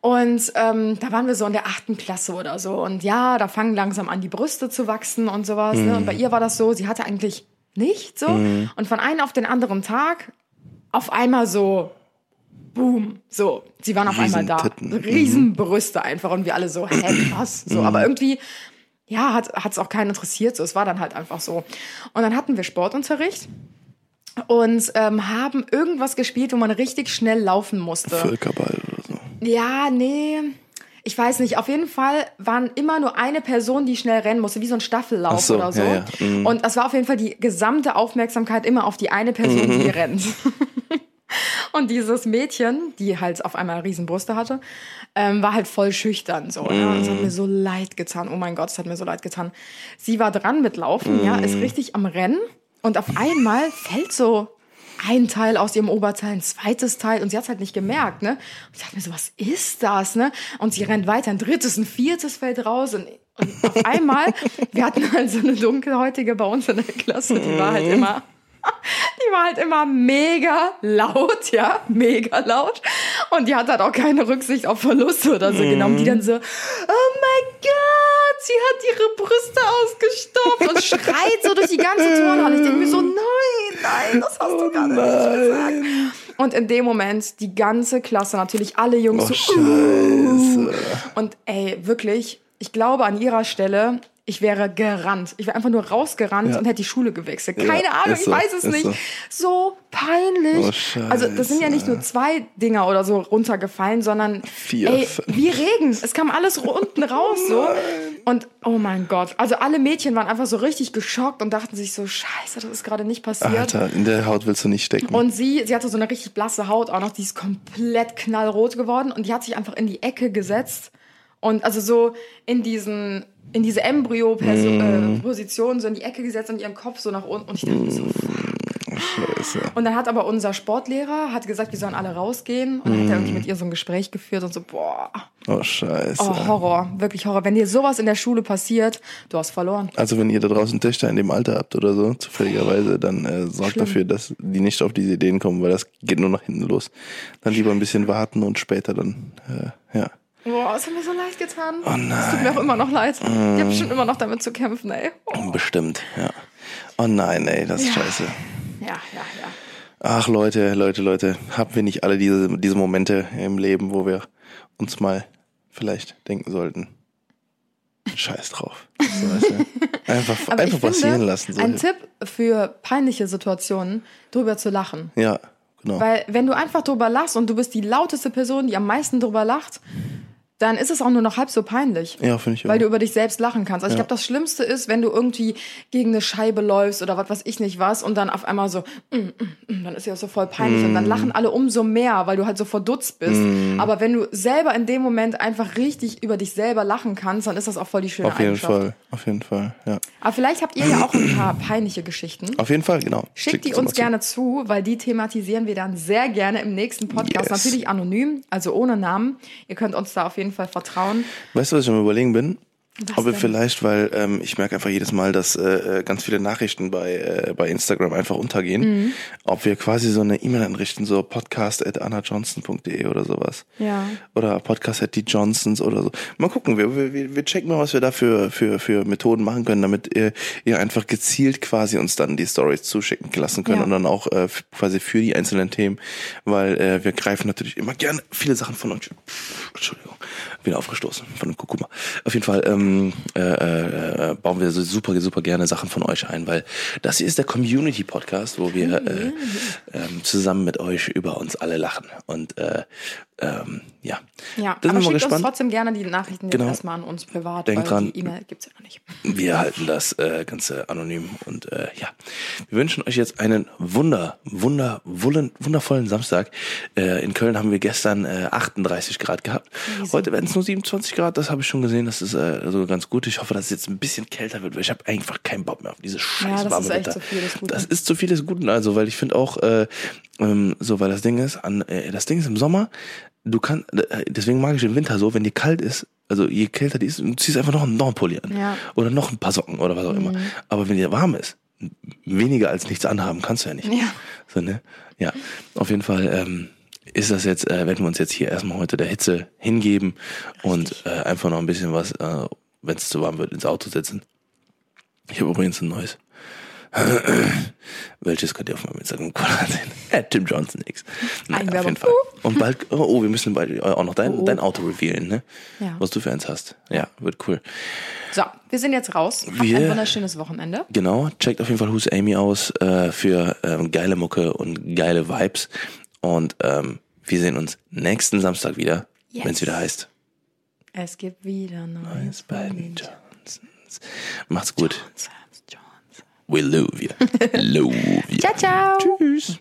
Und ähm, da waren wir so in der achten Klasse oder so. Und ja, da fangen langsam an, die Brüste zu wachsen und sowas. Ne? Und bei ihr war das so, sie hatte eigentlich nicht so. Und von einem auf den anderen Tag auf einmal so, boom, so. Sie waren auf einmal da. Mhm. Riesenbrüste einfach. Und wir alle so, hä, krass. So, aber irgendwie, ja, hat es auch keinen interessiert. So, es war dann halt einfach so. Und dann hatten wir Sportunterricht und ähm, haben irgendwas gespielt, wo man richtig schnell laufen musste. Völkerball oder so. Ja, nee. Ich weiß nicht. Auf jeden Fall waren immer nur eine Person, die schnell rennen musste, wie so ein Staffellauf so, oder so. ja, ja. Mhm. Und das war auf jeden Fall die gesamte Aufmerksamkeit immer auf die eine Person, Mhm. die rennt. Und dieses Mädchen, die halt auf einmal Riesenbrüste hatte, ähm, war halt voll schüchtern so. Ja? Und es hat mir so leid getan. Oh mein Gott, es hat mir so leid getan. Sie war dran mit Laufen, ja, ist richtig am Rennen. Und auf einmal fällt so ein Teil aus ihrem Oberteil, ein zweites Teil und sie hat es halt nicht gemerkt, ne? Und ich dachte mir so, was ist das, ne? Und sie rennt weiter, ein drittes, ein viertes fällt raus und, und auf einmal, wir hatten halt so eine dunkelhäutige bei uns in der Klasse, die war halt immer, die war halt immer mega laut, ja, mega laut. Und die hat halt auch keine Rücksicht auf Verluste oder so genommen. Die dann so, oh mein Gott, sie hat ihre Brüste ausgestopft und schreit so durch die ganze Turnhalle. Ich denke mir so, nein, nein, das hast du gar nicht gesagt. Und in dem Moment die ganze Klasse, natürlich alle Jungs Oh, so, uh. Und ey, wirklich, ich glaube an ihrer Stelle, ich wäre gerannt. Ich wäre einfach nur rausgerannt Ja. und hätte die Schule gewechselt. Ja, Keine Ahnung, ist ich so, weiß es nicht. So peinlich. Oh, Scheiße. also das sind ja nicht nur zwei Dinger oder so runtergefallen, sondern Vier, ey, fünf. wie Regen. Es kam alles unten raus so. Und oh mein Gott. Also alle Mädchen waren einfach so richtig geschockt und dachten sich so, scheiße, das ist gerade nicht passiert. Alter, in der Haut willst du nicht stecken. Und sie, sie hatte so eine richtig blasse Haut auch noch, die ist komplett knallrot geworden und die hat sich einfach in die Ecke gesetzt und also so in diesen in diese Embryo-Position so in die Ecke gesetzt und ihren Kopf so nach unten und ich dachte mir so, Scheiße. und dann hat aber unser Sportlehrer hat gesagt, wir sollen alle rausgehen und dann hat er irgendwie mit ihr so ein Gespräch geführt und so, boah, Oh, Scheiße. oh, Horror, wirklich Horror. Wenn dir sowas in der Schule passiert, du hast verloren. Also wenn ihr da draußen Töchter in dem Alter habt oder so, zufälligerweise, dann äh, sorgt Schlimm. dafür, dass die nicht auf diese Ideen kommen, weil das geht nur nach hinten los. Dann lieber ein bisschen warten und später dann, äh, ja. Boah, es hat mir so leid getan. Oh nein. Es tut mir auch immer noch leid. Ich habe bestimmt immer noch damit zu kämpfen, ey. Oh. Bestimmt, ja. Oh nein, ey, das ist scheiße. Ja, ja, ja. Ach Leute, Leute, Leute, haben wir nicht alle diese, diese Momente im Leben, wo wir uns mal vielleicht denken sollten, scheiß drauf. So, weißt du? Einfach, einfach passieren finde, lassen. So. ein Tipp für peinliche Situationen, drüber zu lachen. Ja, genau. Weil wenn du einfach drüber lachst und du bist die lauteste Person, die am meisten drüber lacht, dann ist es auch nur noch halb so peinlich. Ja, finde ich Weil auch. du über dich selbst lachen kannst. Also ich glaube, das Schlimmste ist, wenn du irgendwie gegen eine Scheibe läufst oder was weiß ich nicht was und dann auf einmal so, mm, mm, mm, dann ist ja so voll peinlich und Mm. dann lachen alle umso mehr, weil du halt so verdutzt bist. Aber wenn du selber in dem Moment einfach richtig über dich selber lachen kannst, dann ist das auch voll die schöne Auf jeden Eigenschaft. Fall, auf jeden Fall, ja. Aber vielleicht habt ihr ja auch ein paar peinliche Geschichten. Auf jeden Fall, genau. Schickt die sie mal uns zu. gerne zu, weil die thematisieren wir dann sehr gerne im nächsten Podcast. Yes. Natürlich anonym, also ohne Namen. Ihr könnt uns da auf jeden Fall vertrauen. Weißt du, was ich am überlegen bin? Was Ob wir denn? vielleicht, weil ähm, ich merke einfach jedes Mal, dass äh, äh, ganz viele Nachrichten bei, äh, bei Instagram einfach untergehen, Mhm. ob wir quasi so eine E-Mail anrichten, so podcast.annajohnson.de oder sowas. Ja. Oder podcast at die Johnsons oder so. Mal gucken, wir, wir, wir checken mal, was wir da für, für, für Methoden machen können, damit ihr, ihr einfach gezielt quasi uns dann die Stories zuschicken lassen könnt Ja. und dann auch äh, quasi für die einzelnen Themen, weil äh, wir greifen natürlich immer gerne viele Sachen von uns. Entschuldigung, wieder aufgestoßen von dem Kurkuma. Auf jeden Fall ähm, äh, äh, bauen wir so super, super gerne Sachen von euch ein, weil das hier ist der Community-Podcast, wo wir äh, ähm, zusammen mit euch über uns alle lachen. Und äh, ähm, ja, Ja, da sind aber schickt uns gespannt. trotzdem gerne die Nachrichten Genau. jetzt erstmal an uns privat, weil dran. die E-Mail gibt's ja noch nicht. Wir halten das äh, Ganze anonym und äh, ja, wir wünschen euch jetzt einen wunder, wunder, wullen, wundervollen Samstag. Äh, in Köln haben wir gestern äh, 38 Grad gehabt. Heute werden es nur 27 Grad, das habe ich schon gesehen. Das ist äh, also ganz gut. Ich hoffe, dass es jetzt ein bisschen kälter wird, weil ich habe einfach keinen Bock mehr auf diese scheiß das warme ist echt Wetter. zu viel des Guten. Das ist zu viel des Guten, also, weil ich finde auch, äh, ähm, so, weil das Ding ist, an, äh, das Ding ist im Sommer, du kannst, äh, deswegen mag ich den Winter so, wenn dir kalt ist, also je kälter die ist, du ziehst einfach noch einen, noch einen Pulli an. Ja. Oder noch ein paar Socken oder was auch immer. Aber wenn dir warm ist, weniger als nichts anhaben kannst du ja nicht. Ja. So, ne? Ja, auf jeden Fall ähm, ist das jetzt, äh, werden wir uns jetzt hier erstmal heute der Hitze hingeben und äh, einfach noch ein bisschen was, äh, wenn es zu warm wird, ins Auto setzen. Ich habe übrigens ein neues. Welches könnt ihr auf meinem Instagram-Kanal sehen? Tim Johnson X. Naja, auf jeden Fall. Und bald, oh, oh wir müssen bald auch noch dein, Oh, dein Auto revealen, ne? Ja. Was du für eins hast. Ja, wird cool. So, wir sind jetzt raus. Habt Wir- ein wunderschönes Wochenende. Genau, checkt auf jeden Fall Who's Amy aus äh, für ähm, geile Mucke und geile Vibes. Und ähm, wir sehen uns nächsten Samstag wieder, Yes. wenn es wieder heißt. Es gibt wieder Neues Neues bei den Johnsons. Macht's gut. Johnsons. We love you. love you. Ciao, ciao. Tschüss.